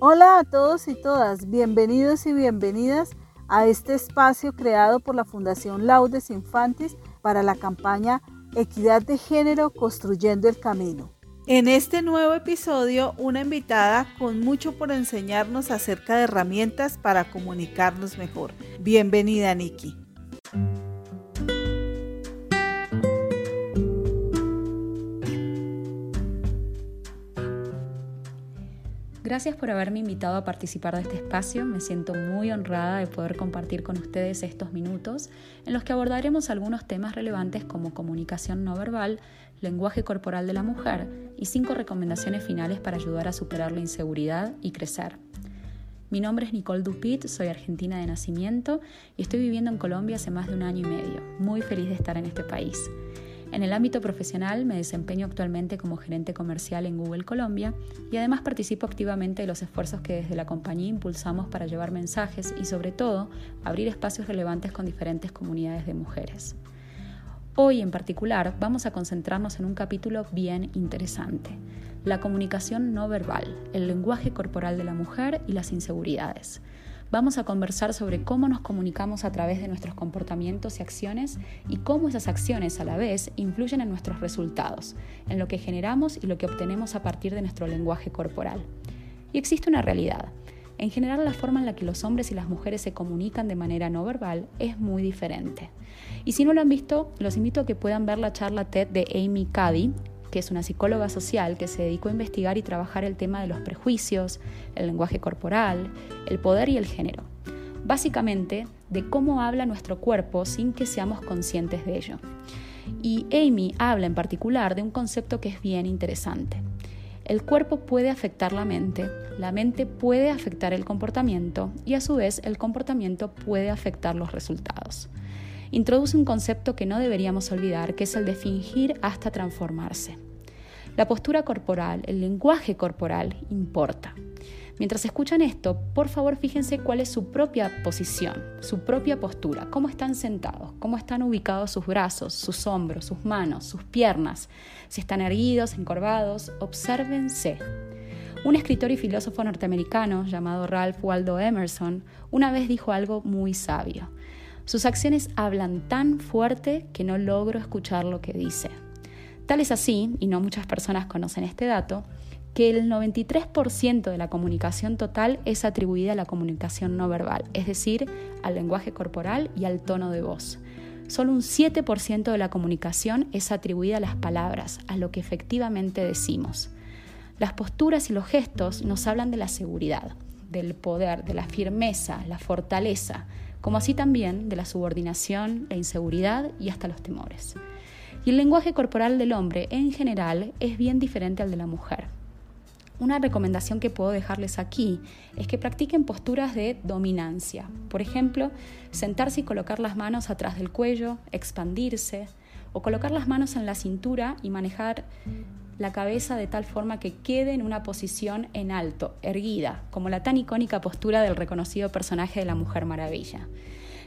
Hola a todos y todas, bienvenidos y bienvenidas a este espacio creado por la Fundación Laudes Infantis para la campaña Equidad de Género Construyendo el Camino. En este nuevo episodio, una invitada con mucho por enseñarnos acerca de herramientas para comunicarnos mejor. Bienvenida, Nikki. Gracias por haberme invitado a participar de este espacio. Me siento muy honrada de poder compartir con ustedes estos minutos en los que abordaremos algunos temas relevantes como comunicación no verbal, lenguaje corporal de la mujer y cinco recomendaciones finales para ayudar a superar la inseguridad y crecer. Mi nombre es Nicole Dupit, soy argentina de nacimiento y estoy viviendo en Colombia hace más de un año y medio. Muy feliz de estar en este país. En el ámbito profesional me desempeño actualmente como gerente comercial en Google Colombia y además participo activamente de los esfuerzos que desde la compañía impulsamos para llevar mensajes y sobre todo abrir espacios relevantes con diferentes comunidades de mujeres. Hoy en particular vamos a concentrarnos en un capítulo bien interesante, la comunicación no verbal, el lenguaje corporal de la mujer y las inseguridades vamos a conversar sobre cómo nos comunicamos a través de nuestros comportamientos y acciones y cómo esas acciones a la vez influyen en nuestros resultados, en lo que generamos y lo que obtenemos a partir de nuestro lenguaje corporal. Y existe una realidad. En general, la forma en la que los hombres y las mujeres se comunican de manera no verbal es muy diferente. Y si no lo han visto, los invito a que puedan ver la charla TED de Amy Cuddy, que es una psicóloga social que se dedicó a investigar y trabajar el tema de los prejuicios, el lenguaje corporal, el poder y el género. Básicamente, de cómo habla nuestro cuerpo sin que seamos conscientes de ello. Y Amy habla en particular de un concepto que es bien interesante. El cuerpo puede afectar la mente, la mente puede afectar el comportamiento y a su vez el comportamiento puede afectar los resultados introduce un concepto que no deberíamos olvidar, que es el de fingir hasta transformarse. La postura corporal, el lenguaje corporal importa. Mientras escuchan esto, por favor fíjense cuál es su propia posición, su propia postura, cómo están sentados, cómo están ubicados sus brazos, sus hombros, sus manos, sus piernas, si están erguidos, encorvados, obsérvense. Un escritor y filósofo norteamericano llamado Ralph Waldo Emerson una vez dijo algo muy sabio. Sus acciones hablan tan fuerte que no logro escuchar lo que dice. Tal es así, y no muchas personas conocen este dato, que el 93% de la comunicación total es atribuida a la comunicación no verbal, es decir, al lenguaje corporal y al tono de voz. Solo un 7% de la comunicación es atribuida a las palabras, a lo que efectivamente decimos. Las posturas y los gestos nos hablan de la seguridad, del poder, de la firmeza, la fortaleza, como así también de la subordinación, la inseguridad y hasta los temores. Y el lenguaje corporal del hombre en general es bien diferente al de la mujer. Una recomendación que puedo dejarles aquí es que practiquen posturas de dominancia. Por ejemplo, sentarse y colocar las manos atrás del cuello, expandirse, o colocar las manos en la cintura y manejar la cabeza de tal forma que quede en una posición en alto, erguida, como la tan icónica postura del reconocido personaje de la Mujer Maravilla.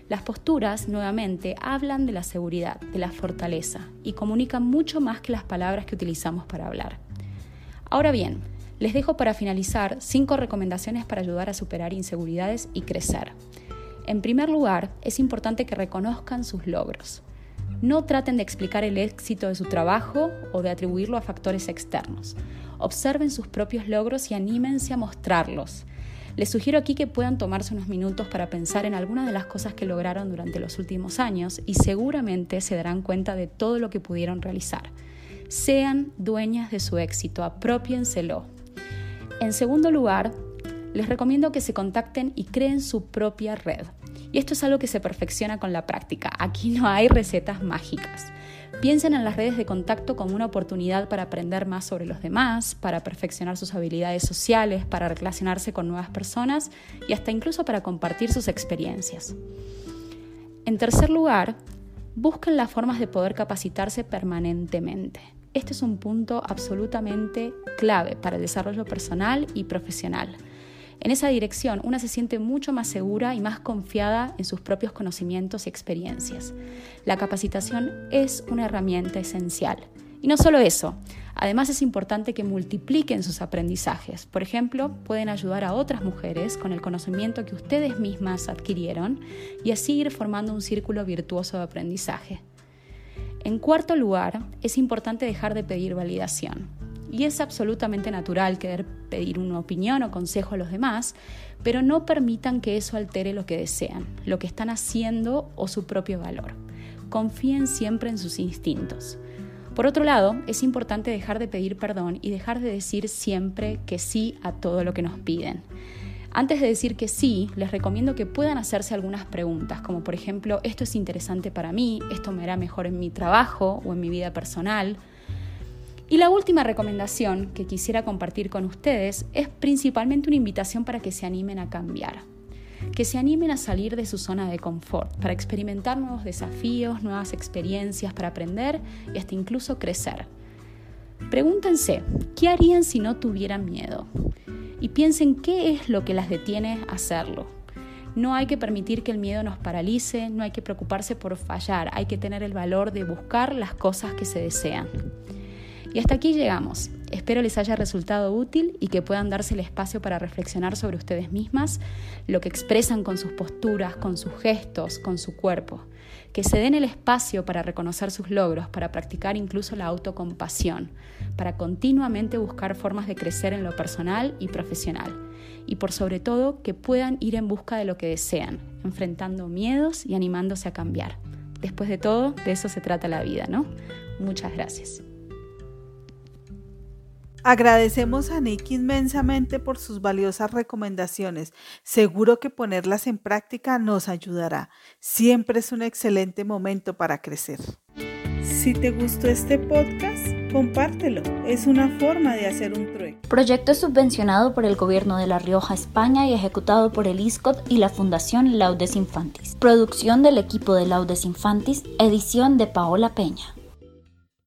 Las posturas, nuevamente, hablan de la seguridad, de la fortaleza y comunican mucho más que las palabras que utilizamos para hablar. Ahora bien, les dejo para finalizar cinco recomendaciones para ayudar a superar inseguridades y crecer. En primer lugar, es importante que reconozcan sus logros. No traten de explicar el éxito de su trabajo o de atribuirlo a factores externos. Observen sus propios logros y anímense a mostrarlos. Les sugiero aquí que puedan tomarse unos minutos para pensar en algunas de las cosas que lograron durante los últimos años y seguramente se darán cuenta de todo lo que pudieron realizar. Sean dueñas de su éxito, apropiénselo. En segundo lugar, les recomiendo que se contacten y creen su propia red. Y esto es algo que se perfecciona con la práctica. Aquí no hay recetas mágicas. Piensen en las redes de contacto como una oportunidad para aprender más sobre los demás, para perfeccionar sus habilidades sociales, para relacionarse con nuevas personas y hasta incluso para compartir sus experiencias. En tercer lugar, busquen las formas de poder capacitarse permanentemente. Este es un punto absolutamente clave para el desarrollo personal y profesional. En esa dirección, una se siente mucho más segura y más confiada en sus propios conocimientos y experiencias. La capacitación es una herramienta esencial. Y no solo eso, Además es importante que multipliquen sus aprendizajes. Por ejemplo, pueden ayudar a otras mujeres con el conocimiento que ustedes mismas adquirieron y así ir formando un círculo virtuoso de aprendizaje. En cuarto lugar, es importante dejar de pedir validación. Y es absolutamente natural querer pedir una opinión o consejo a los demás, pero no permitan que eso altere lo que desean, lo que están haciendo o su propio valor. Confíen siempre en sus instintos. Por otro lado, es importante dejar de pedir perdón y dejar de decir siempre que sí a todo lo que nos piden. Antes de decir que sí, les recomiendo que puedan hacerse algunas preguntas, como por ejemplo, esto es interesante para mí, esto me hará mejor en mi trabajo o en mi vida personal. Y la última recomendación que quisiera compartir con ustedes es principalmente una invitación para que se animen a cambiar que se animen a salir de su zona de confort, para experimentar nuevos desafíos, nuevas experiencias, para aprender y hasta incluso crecer. Pregúntense, ¿qué harían si no tuvieran miedo? Y piensen qué es lo que las detiene a hacerlo. No hay que permitir que el miedo nos paralice, no hay que preocuparse por fallar, hay que tener el valor de buscar las cosas que se desean. Y hasta aquí llegamos. Espero les haya resultado útil y que puedan darse el espacio para reflexionar sobre ustedes mismas, lo que expresan con sus posturas, con sus gestos, con su cuerpo. Que se den el espacio para reconocer sus logros, para practicar incluso la autocompasión, para continuamente buscar formas de crecer en lo personal y profesional. Y por sobre todo, que puedan ir en busca de lo que desean, enfrentando miedos y animándose a cambiar. Después de todo, de eso se trata la vida, ¿no? Muchas gracias. Agradecemos a Nick inmensamente por sus valiosas recomendaciones. Seguro que ponerlas en práctica nos ayudará. Siempre es un excelente momento para crecer. Si te gustó este podcast, compártelo. Es una forma de hacer un trueque. Proyecto subvencionado por el Gobierno de La Rioja, España y ejecutado por el ISCOT y la Fundación Laudes Infantis. Producción del equipo de Laudes Infantis, edición de Paola Peña.